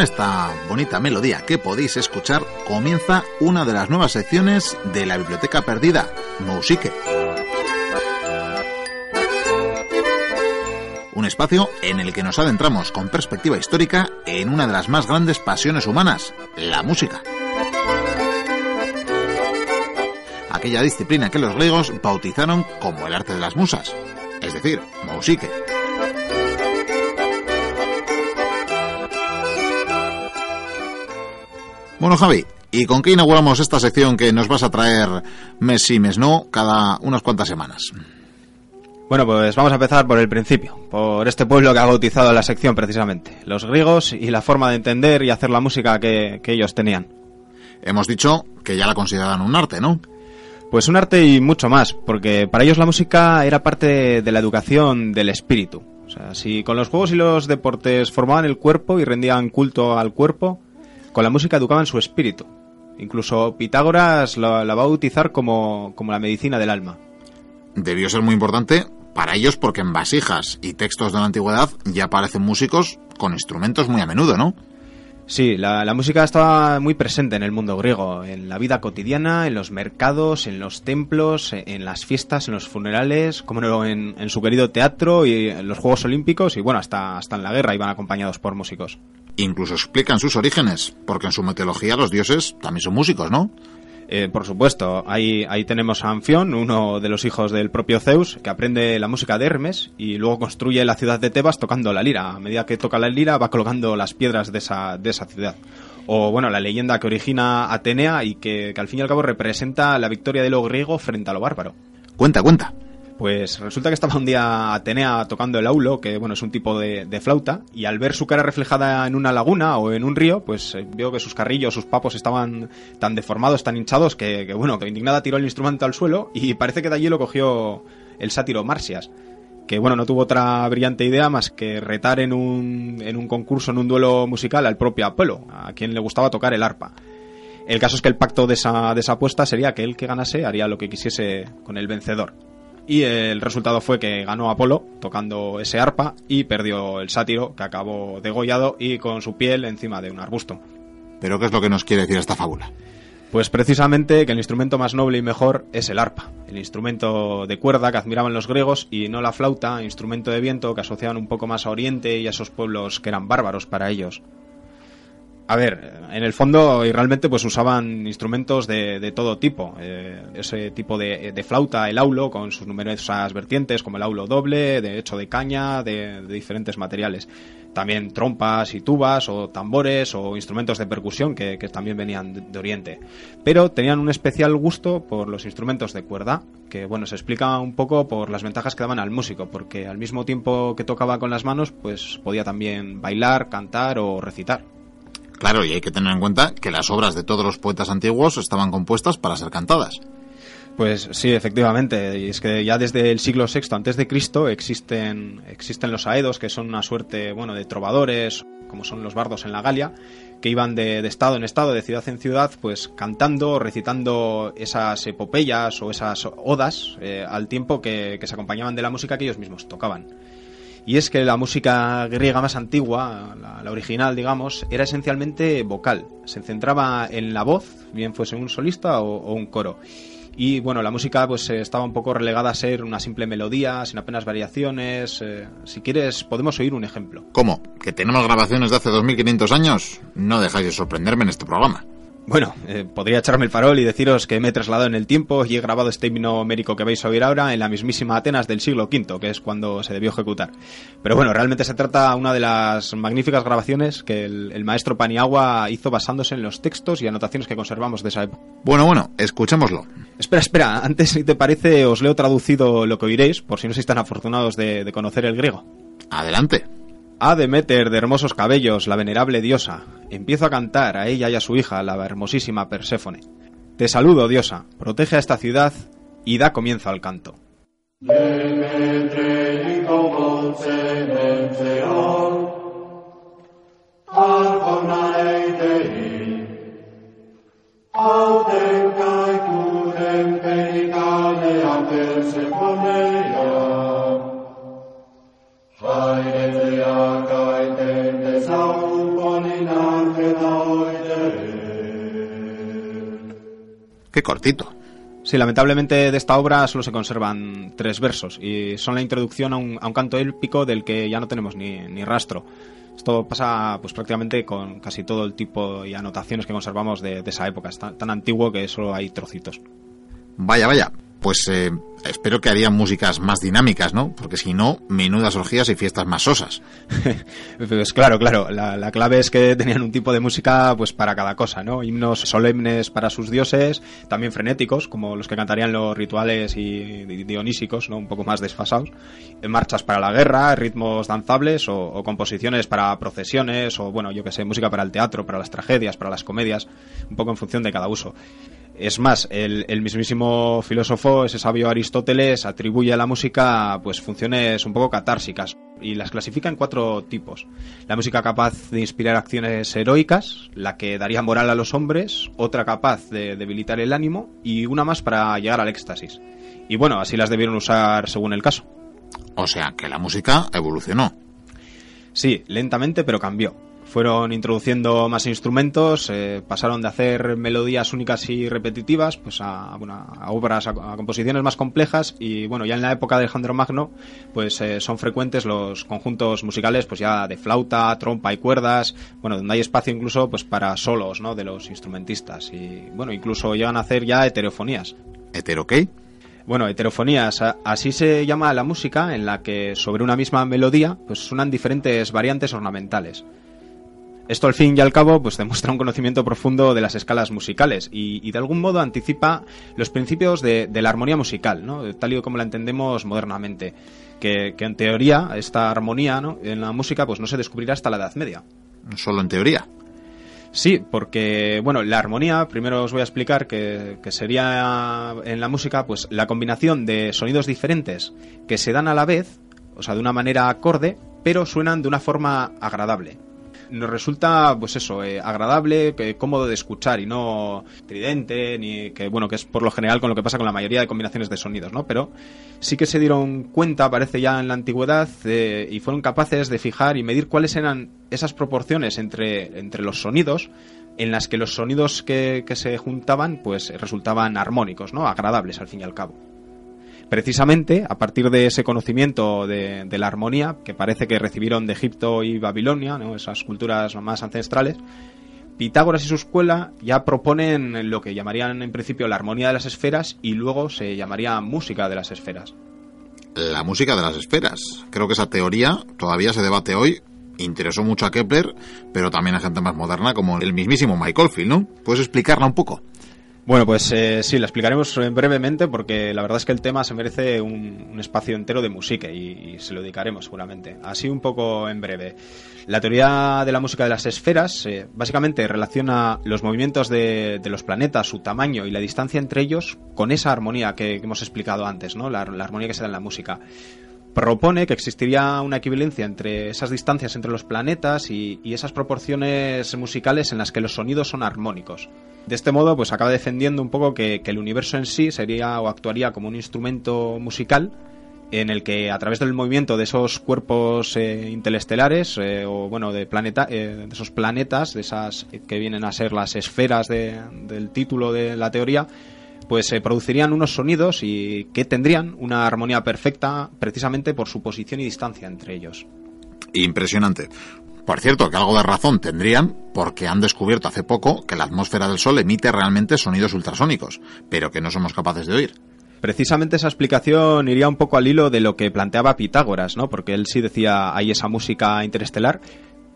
con esta bonita melodía que podéis escuchar, comienza una de las nuevas secciones de la Biblioteca Perdida, Musique. Un espacio en el que nos adentramos con perspectiva histórica en una de las más grandes pasiones humanas, la música. Aquella disciplina que los griegos bautizaron como el arte de las musas, es decir, musique. Bueno, Javi, ¿y con qué inauguramos esta sección que nos vas a traer mes sí, mes no, cada unas cuantas semanas? Bueno, pues vamos a empezar por el principio, por este pueblo que ha bautizado la sección precisamente, los griegos y la forma de entender y hacer la música que, que ellos tenían. Hemos dicho que ya la consideraban un arte, ¿no? Pues un arte y mucho más, porque para ellos la música era parte de la educación del espíritu. O sea, si con los juegos y los deportes formaban el cuerpo y rendían culto al cuerpo, con la música educaban su espíritu. Incluso Pitágoras la, la va a bautizar como, como la medicina del alma. Debió ser muy importante para ellos porque en vasijas y textos de la antigüedad ya aparecen músicos con instrumentos muy a menudo, ¿no? Sí, la, la, música estaba muy presente en el mundo griego, en la vida cotidiana, en los mercados, en los templos, en las fiestas, en los funerales, como no, en, en, su querido teatro y en los Juegos Olímpicos y bueno, hasta, hasta en la guerra iban acompañados por músicos. Incluso explican sus orígenes, porque en su mitología los dioses también son músicos, ¿no? Eh, por supuesto, ahí, ahí tenemos a Anfión, uno de los hijos del propio Zeus, que aprende la música de Hermes y luego construye la ciudad de Tebas tocando la lira. A medida que toca la lira va colocando las piedras de esa, de esa ciudad. O bueno, la leyenda que origina Atenea y que, que al fin y al cabo representa la victoria de lo griego frente a lo bárbaro. Cuenta, cuenta. Pues resulta que estaba un día Atenea tocando el aulo, que bueno, es un tipo de, flauta, y al ver su cara reflejada en una laguna o en un río, pues eh, vio que sus carrillos, sus papos estaban tan deformados, tan hinchados, que, que bueno, que indignada tiró el instrumento al suelo y parece que de allí lo cogió el sátiro Marsias que bueno, no tuvo otra brillante idea más que retar en un, en un concurso, en un duelo musical al propio Apolo, a quien le gustaba tocar el arpa. El caso es que el pacto de esa, de esa apuesta sería que el que ganase haría lo que quisiese con el vencedor y el resultado fue que ganó Apolo tocando ese arpa y perdió el sátiro que acabó degollado y con su piel encima de un arbusto. ¿Pero qué es lo que nos quiere decir esta fábula? Pues precisamente que el instrumento más noble y mejor es el arpa, el instrumento de cuerda que admiraban los griegos y no la flauta, instrumento de viento que asociaban un poco más a Oriente y a esos pueblos que eran bárbaros para ellos. A ver, en el fondo y realmente pues usaban instrumentos de, de todo tipo. Eh, ese tipo de, flauta, el aulo, con sus numerosas vertientes, como el aulo doble, de hecho de caña, de, de, diferentes materiales. También trompas y tubas, o tambores, o instrumentos de percusión que, que también venían de, Oriente. Pero tenían un especial gusto por los instrumentos de cuerda, que bueno, se explica un poco por las ventajas que daban al músico, porque al mismo tiempo que tocaba con las manos, pues podía también bailar, cantar o recitar. Claro, y hay que tener en cuenta que las obras de todos los poetas antiguos estaban compuestas para ser cantadas. Pues sí, efectivamente. Y es que ya desde el siglo VI antes de Cristo existen, existen los aedos, que son una suerte, bueno, de trovadores, como son los bardos en la Galia, que iban de, estado en estado, de ciudad en ciudad, pues cantando, recitando esas epopeyas o esas odas eh, al tiempo que, que se acompañaban de la música que ellos mismos tocaban y es que la música griega más antigua, la, original, digamos, era esencialmente vocal. Se centraba en la voz, bien fuese un solista o, un coro. Y bueno, la música pues estaba un poco relegada a ser una simple melodía, sin apenas variaciones. Eh, si quieres, podemos oír un ejemplo. ¿Cómo? ¿Que tenemos grabaciones de hace 2500 años? No dejáis de sorprenderme en este programa. Bueno, eh, podría echarme el farol y deciros que me he trasladado en el tiempo y he grabado este himno médico que vais a oír ahora en la mismísima Atenas del siglo V, que es cuando se debió ejecutar. Pero bueno, realmente se trata de una de las magníficas grabaciones que el, el, maestro Paniagua hizo basándose en los textos y anotaciones que conservamos de esa época. Bueno, bueno, escuchémoslo. Espera, espera, antes, si te parece, os leo traducido lo que oiréis, por si no sois tan afortunados de, de conocer el griego. Adelante. Ha Demeter de hermosos cabellos, la venerable diosa. Empiezo a cantar a ella y a su hija, la hermosísima Perséfone. Te saludo, diosa. Protege a esta ciudad y da comienzo al canto. Qué cortito. Sí, lamentablemente de esta obra solo se conservan tres versos y son la introducción a un, a un canto épico del que ya no tenemos ni, ni, rastro. Esto pasa pues prácticamente con casi todo el tipo y anotaciones que conservamos de, de esa época. Es tan, tan antiguo que solo hay trocitos. Vaya, vaya pues eh, espero que harían músicas más dinámicas, ¿no? Porque si no, menudas orgías y fiestas más sosas. pues claro, claro. La, la, clave es que tenían un tipo de música pues para cada cosa, ¿no? Himnos solemnes para sus dioses, también frenéticos, como los que cantarían los rituales y, dionísicos, ¿no? Un poco más desfasados. Marchas para la guerra, ritmos danzables o, o composiciones para procesiones o, bueno, yo que sé, música para el teatro, para las tragedias, para las comedias, un poco en función de cada uso. Es más, el, el, mismísimo filósofo, ese sabio Aristóteles, atribuye a la música pues funciones un poco catársicas y las clasifica en cuatro tipos. La música capaz de inspirar acciones heroicas, la que daría moral a los hombres, otra capaz de debilitar el ánimo y una más para llegar al éxtasis. Y bueno, así las debieron usar según el caso. O sea, que la música evolucionó. Sí, lentamente pero cambió fueron introduciendo más instrumentos, eh, pasaron de hacer melodías únicas y repetitivas pues a, bueno, a obras, a, a, composiciones más complejas y bueno, ya en la época de Alejandro Magno pues eh, son frecuentes los conjuntos musicales pues ya de flauta, trompa y cuerdas, bueno, donde hay espacio incluso pues para solos, ¿no? de los instrumentistas y bueno, incluso llegan a hacer ya heterofonías. ¿Hetero qué? Bueno, heterofonías, así se llama la música en la que sobre una misma melodía pues suenan diferentes variantes ornamentales. Esto al fin y al cabo pues demuestra un conocimiento profundo de las escalas musicales y, y de algún modo anticipa los principios de, de, la armonía musical, ¿no? tal y como la entendemos modernamente. Que, que en teoría esta armonía ¿no? en la música pues no se descubrirá hasta la Edad Media. Solo en teoría. Sí, porque, bueno, la armonía, primero os voy a explicar que, que, sería en la música, pues la combinación de sonidos diferentes que se dan a la vez, o sea, de una manera acorde, pero suenan de una forma agradable nos resulta, pues eso, eh, agradable, cómodo de escuchar y no tridente, ni que, bueno, que es por lo general con lo que pasa con la mayoría de combinaciones de sonidos, ¿no? Pero sí que se dieron cuenta, parece ya en la antigüedad, eh, y fueron capaces de fijar y medir cuáles eran esas proporciones entre, entre los sonidos en las que los sonidos que, que se juntaban, pues resultaban armónicos, ¿no? Agradables al fin y al cabo precisamente a partir de ese conocimiento de, la armonía que parece que recibieron de Egipto y Babilonia, ¿no? esas culturas más ancestrales, Pitágoras y su escuela ya proponen lo que llamarían en principio la armonía de las esferas y luego se llamaría música de las esferas. La música de las esferas. Creo que esa teoría todavía se debate hoy. Interesó mucho a Kepler, pero también a gente más moderna como el mismísimo Michael Field, ¿no? ¿Puedes explicarla un poco? Bueno, pues eh, sí, la explicaremos brevemente porque la verdad es que el tema se merece un, un espacio entero de música y, se lo dedicaremos seguramente. Así un poco en breve. La teoría de la música de las esferas eh, básicamente relaciona los movimientos de, de, los planetas, su tamaño y la distancia entre ellos con esa armonía que, que hemos explicado antes, ¿no? La, la armonía que se da en la música propone que existiría una equivalencia entre esas distancias entre los planetas y, y, esas proporciones musicales en las que los sonidos son armónicos. De este modo, pues acaba defendiendo un poco que, el universo en sí sería o actuaría como un instrumento musical en el que a través del movimiento de esos cuerpos eh, interestelares eh, o bueno de planeta eh, de esos planetas de esas que vienen a ser las esferas de, del título de la teoría pues se producirían unos sonidos y que tendrían una armonía perfecta precisamente por su posición y distancia entre ellos. Impresionante. Por cierto, que algo de razón tendrían porque han descubierto hace poco que la atmósfera del Sol emite realmente sonidos ultrasónicos, pero que no somos capaces de oír. Precisamente esa explicación iría un poco al hilo de lo que planteaba Pitágoras, ¿no? Porque él sí decía hay esa música interestelar,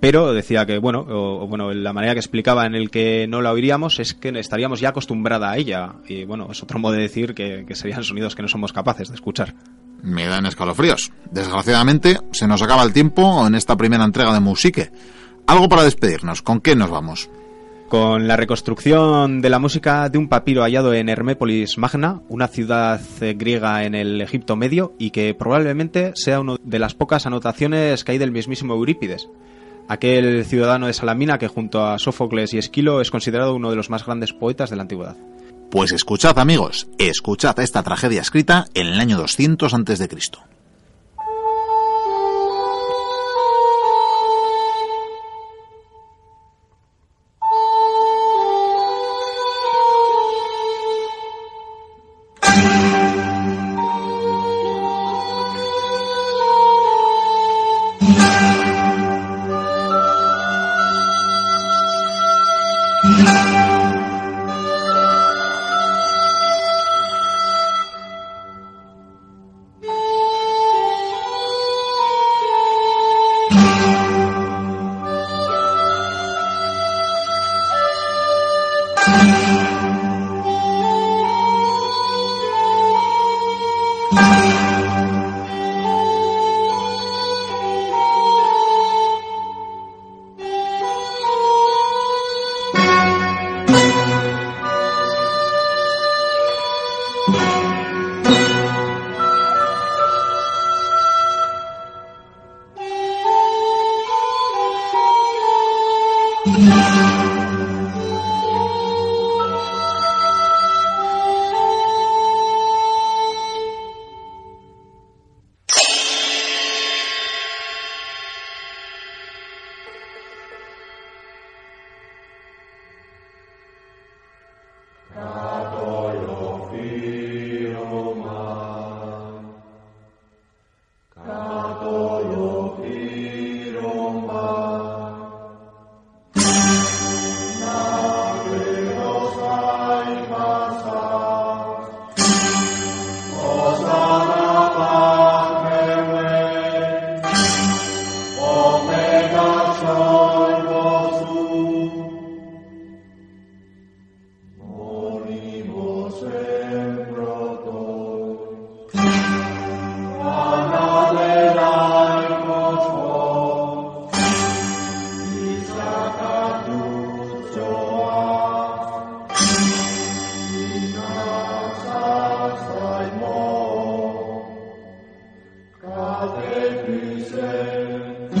pero decía que, bueno, o, bueno, la manera que explicaba en el que no la oiríamos es que estaríamos ya acostumbrada a ella. Y bueno, es otro modo de decir que, que serían sonidos que no somos capaces de escuchar. Me dan escalofríos. Desgraciadamente, se nos acaba el tiempo en esta primera entrega de Musique. Algo para despedirnos. ¿Con qué nos vamos? con la reconstrucción de la música de un papiro hallado en Hermépolis Magna, una ciudad eh, griega en el Egipto Medio, y que probablemente sea una de las pocas anotaciones que hay del mismísimo Eurípides aquel ciudadano de Salamina que junto a Sófocles y Esquilo es considerado uno de los más grandes poetas de la antigüedad. Pues escuchad amigos, escuchad esta tragedia escrita en el año 200 a.C. Música Ave Christe.